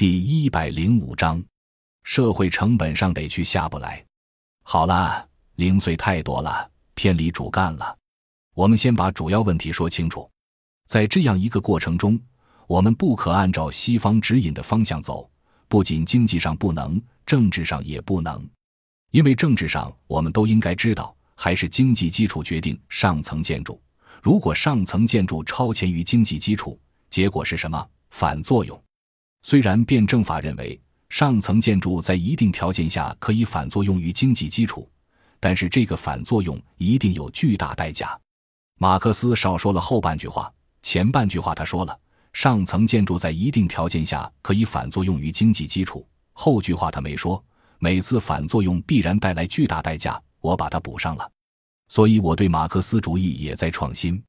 第一百零五章，社会成本上得去下不来。好了，零碎太多了，偏离主干了。我们先把主要问题说清楚。在这样一个过程中，我们不可按照西方指引的方向走，不仅经济上不能，政治上也不能。因为政治上，我们都应该知道，还是经济基础决定上层建筑。如果上层建筑超前于经济基础，结果是什么？反作用。虽然辩证法认为上层建筑在一定条件下可以反作用于经济基础，但是这个反作用一定有巨大代价。马克思少说了后半句话，前半句话他说了上层建筑在一定条件下可以反作用于经济基础，后句话他没说。每次反作用必然带来巨大代价，我把它补上了。所以我对马克思主义也在创新。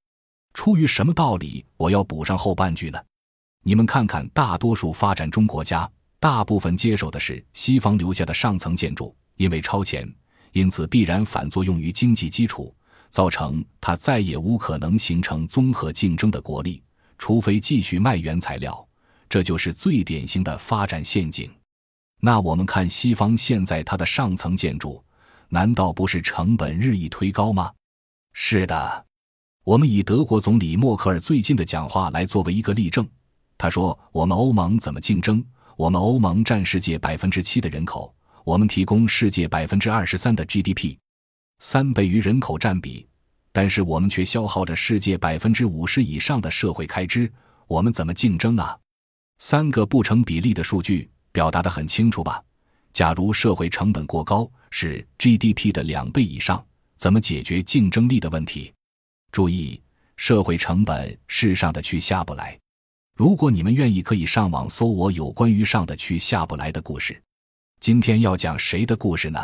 出于什么道理我要补上后半句呢？你们看看，大多数发展中国家，大部分接手的是西方留下的上层建筑，因为超前，因此必然反作用于经济基础，造成它再也无可能形成综合竞争的国力，除非继续卖原材料。这就是最典型的发展陷阱。那我们看西方现在它的上层建筑，难道不是成本日益推高吗？是的，我们以德国总理默克尔最近的讲话来作为一个例证。他说：“我们欧盟怎么竞争？我们欧盟占世界百分之七的人口，我们提供世界百分之二十三的 GDP，三倍于人口占比，但是我们却消耗着世界百分之五十以上的社会开支，我们怎么竞争啊？三个不成比例的数据表达的很清楚吧？假如社会成本过高，是 GDP 的两倍以上，怎么解决竞争力的问题？注意，社会成本是上的去下不来。”如果你们愿意，可以上网搜我有关于上的去下不来的故事。今天要讲谁的故事呢？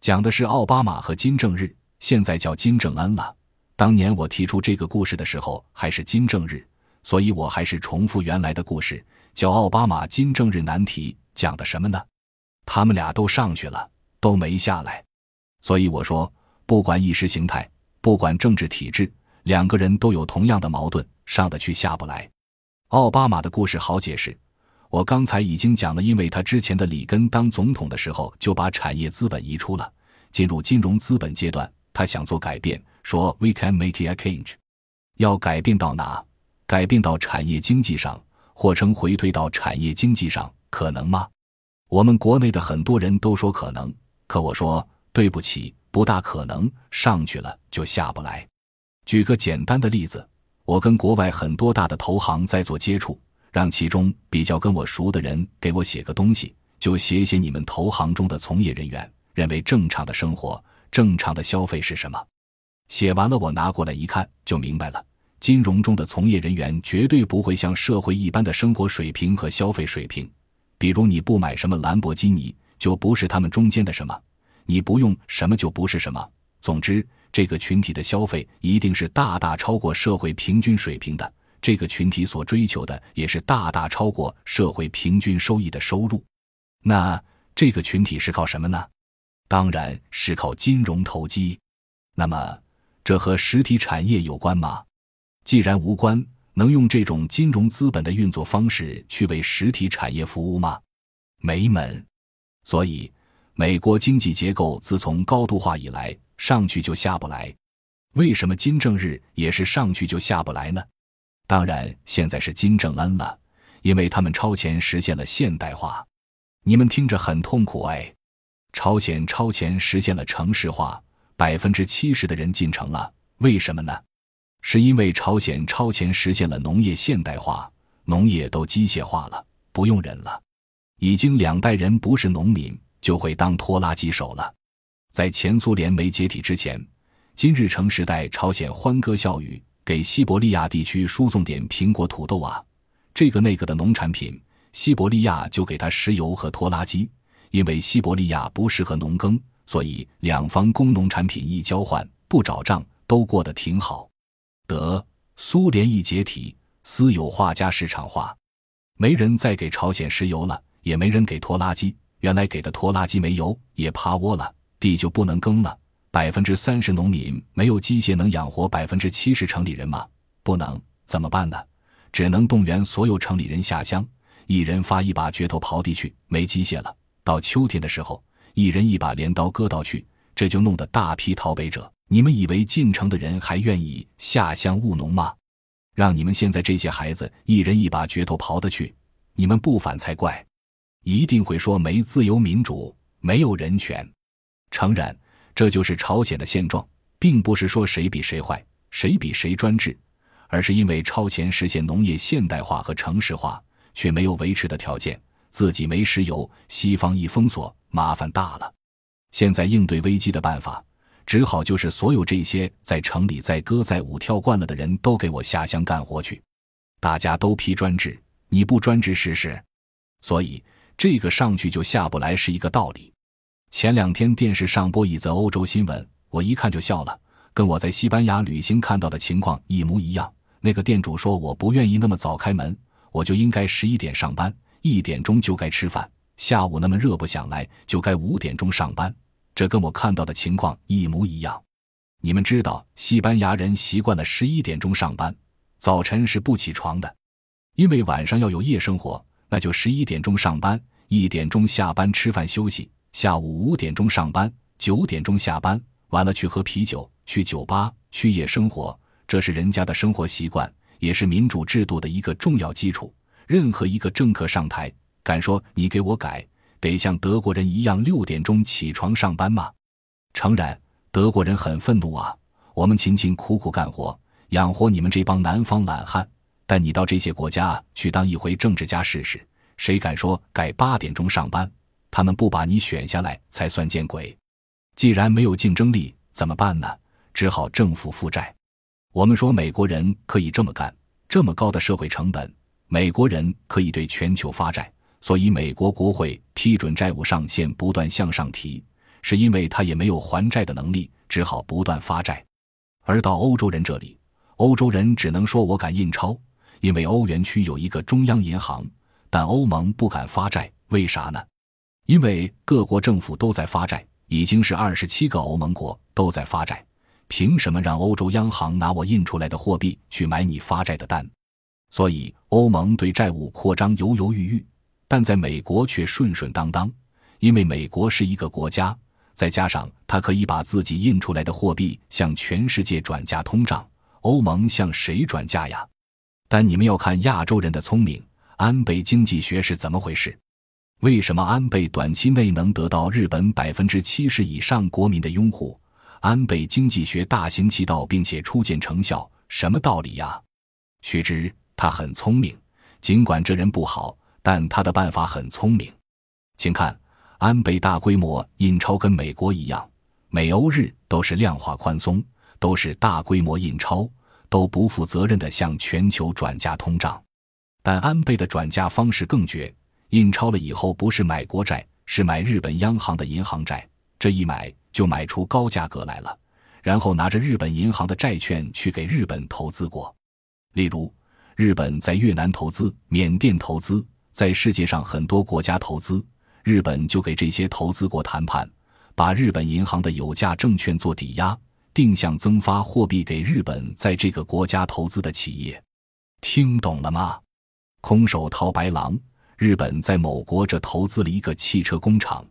讲的是奥巴马和金正日，现在叫金正恩了。当年我提出这个故事的时候还是金正日，所以我还是重复原来的故事，叫奥巴马金正日难题。讲的什么呢？他们俩都上去了，都没下来。所以我说，不管意识形态，不管政治体制，两个人都有同样的矛盾，上得去下不来。奥巴马的故事好解释，我刚才已经讲了，因为他之前的里根当总统的时候就把产业资本移出了，进入金融资本阶段。他想做改变，说 “We can make a change”，要改变到哪？改变到产业经济上，或称回退到产业经济上，可能吗？我们国内的很多人都说可能，可我说对不起，不大可能。上去了就下不来。举个简单的例子。我跟国外很多大的投行在做接触，让其中比较跟我熟的人给我写个东西，就写写你们投行中的从业人员认为正常的生活、正常的消费是什么。写完了，我拿过来一看，就明白了。金融中的从业人员绝对不会像社会一般的生活水平和消费水平。比如，你不买什么兰博基尼，就不是他们中间的什么；你不用什么，就不是什么。总之。这个群体的消费一定是大大超过社会平均水平的，这个群体所追求的也是大大超过社会平均收益的收入。那这个群体是靠什么呢？当然是靠金融投机。那么，这和实体产业有关吗？既然无关，能用这种金融资本的运作方式去为实体产业服务吗？没门。所以，美国经济结构自从高度化以来。上去就下不来，为什么金正日也是上去就下不来呢？当然，现在是金正恩了，因为他们超前实现了现代化。你们听着很痛苦哎，朝鲜超前实现了城市化，百分之七十的人进城了，为什么呢？是因为朝鲜超前实现了农业现代化，农业都机械化了，不用人了，已经两代人不是农民就会当拖拉机手了。在前苏联没解体之前，金日成时代，朝鲜欢歌笑语，给西伯利亚地区输送点苹果、土豆啊，这个那个的农产品，西伯利亚就给他石油和拖拉机。因为西伯利亚不适合农耕，所以两方工农产品一交换，不找账，都过得挺好。得苏联一解体，私有化加市场化，没人再给朝鲜石油了，也没人给拖拉机，原来给的拖拉机没油，也趴窝了。地就不能耕了，百分之三十农民没有机械能养活百分之七十城里人吗？不能，怎么办呢？只能动员所有城里人下乡，一人发一把镢头刨地去，没机械了。到秋天的时候，一人一把镰刀割稻去，这就弄得大批逃北者。你们以为进城的人还愿意下乡务农吗？让你们现在这些孩子一人一把镢头刨的去，你们不反才怪！一定会说没自由民主，没有人权。诚然，这就是朝鲜的现状，并不是说谁比谁坏，谁比谁专制，而是因为超前实现农业现代化和城市化。却没有维持的条件，自己没石油，西方一封锁，麻烦大了。现在应对危机的办法，只好就是所有这些在城里载歌载舞跳惯了的人都给我下乡干活去。大家都批专制，你不专制试试？所以这个上去就下不来是一个道理。前两天电视上播一则欧洲新闻，我一看就笑了，跟我在西班牙旅行看到的情况一模一样。那个店主说：“我不愿意那么早开门。”我就应该十一点上班，一点钟就该吃饭。下午那么热不想来，就该五点钟上班。这跟我看到的情况一模一样。你们知道，西班牙人习惯了十一点钟上班，早晨是不起床的，因为晚上要有夜生活。那就十一点钟上班，一点钟下班吃饭休息。下午五点钟上班，九点钟下班，完了去喝啤酒，去酒吧，去夜生活。这是人家的生活习惯。也是民主制度的一个重要基础。任何一个政客上台，敢说你给我改，得像德国人一样六点钟起床上班吗？诚然，德国人很愤怒啊！我们勤勤苦苦干活，养活你们这帮南方懒汉。但你到这些国家去当一回政治家试试，谁敢说改八点钟上班？他们不把你选下来才算见鬼！既然没有竞争力，怎么办呢？只好政府负债。我们说美国人可以这么干，这么高的社会成本，美国人可以对全球发债，所以美国国会批准债务上限不断向上提，是因为他也没有还债的能力，只好不断发债。而到欧洲人这里，欧洲人只能说我敢印钞，因为欧元区有一个中央银行，但欧盟不敢发债，为啥呢？因为各国政府都在发债，已经是二十七个欧盟国都在发债。凭什么让欧洲央行拿我印出来的货币去买你发债的单？所以欧盟对债务扩张犹犹豫豫，但在美国却顺顺当当，因为美国是一个国家，再加上它可以把自己印出来的货币向全世界转嫁通胀，欧盟向谁转嫁呀？但你们要看亚洲人的聪明，安倍经济学是怎么回事？为什么安倍短期内能得到日本百分之七十以上国民的拥护？安倍经济学大行其道，并且初见成效，什么道理呀？须知他很聪明，尽管这人不好，但他的办法很聪明。请看，安倍大规模印钞，跟美国一样，美欧日都是量化宽松，都是大规模印钞，都不负责任的向全球转嫁通胀。但安倍的转嫁方式更绝，印钞了以后不是买国债，是买日本央行的银行债，这一买。就买出高价格来了，然后拿着日本银行的债券去给日本投资国，例如日本在越南投资、缅甸投资，在世界上很多国家投资，日本就给这些投资国谈判，把日本银行的有价证券做抵押，定向增发货币给日本在这个国家投资的企业。听懂了吗？空手套白狼，日本在某国这投资了一个汽车工厂，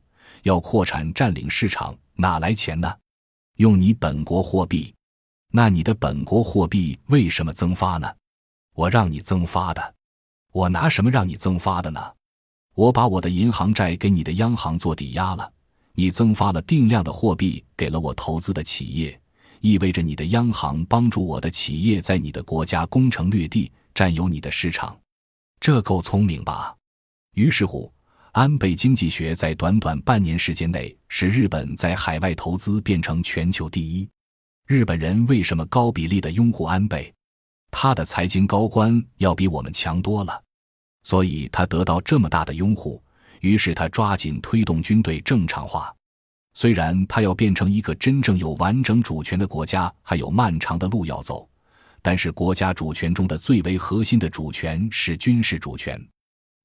要扩产占领市场。哪来钱呢？用你本国货币，那你的本国货币为什么增发呢？我让你增发的，我拿什么让你增发的呢？我把我的银行债给你的央行做抵押了，你增发了定量的货币给了我投资的企业，意味着你的央行帮助我的企业在你的国家攻城略地，占有你的市场，这够聪明吧？于是乎。安倍经济学在短短半年时间内，使日本在海外投资变成全球第一。日本人为什么高比例的拥护安倍？他的财经高官要比我们强多了，所以他得到这么大的拥护。于是他抓紧推动军队正常化。虽然他要变成一个真正有完整主权的国家还有漫长的路要走，但是国家主权中的最为核心的主权是军事主权。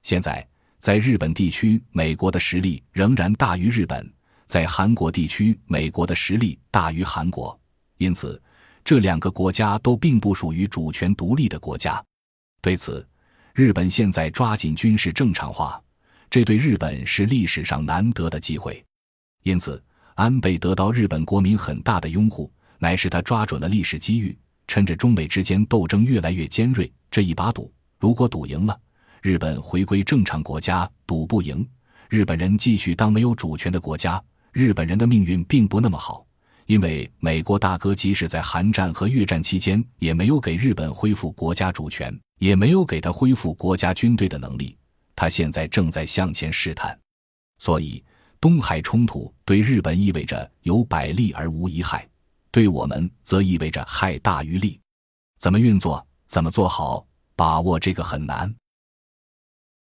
现在。在日本地区，美国的实力仍然大于日本；在韩国地区，美国的实力大于韩国。因此，这两个国家都并不属于主权独立的国家。对此，日本现在抓紧军事正常化，这对日本是历史上难得的机会。因此，安倍得到日本国民很大的拥护，乃是他抓准了历史机遇，趁着中美之间斗争越来越尖锐，这一把赌，如果赌赢了，日本回归正常国家；赌不赢，日本人继续当没有主权的国家。日本人的命运并不那么好。因为美国大哥即使在韩战和越战期间，也没有给日本恢复国家主权，也没有给他恢复国家军队的能力。他现在正在向前试探，所以东海冲突对日本意味着有百利而无一害，对我们则意味着害大于利。怎么运作，怎么做好，把握这个很难。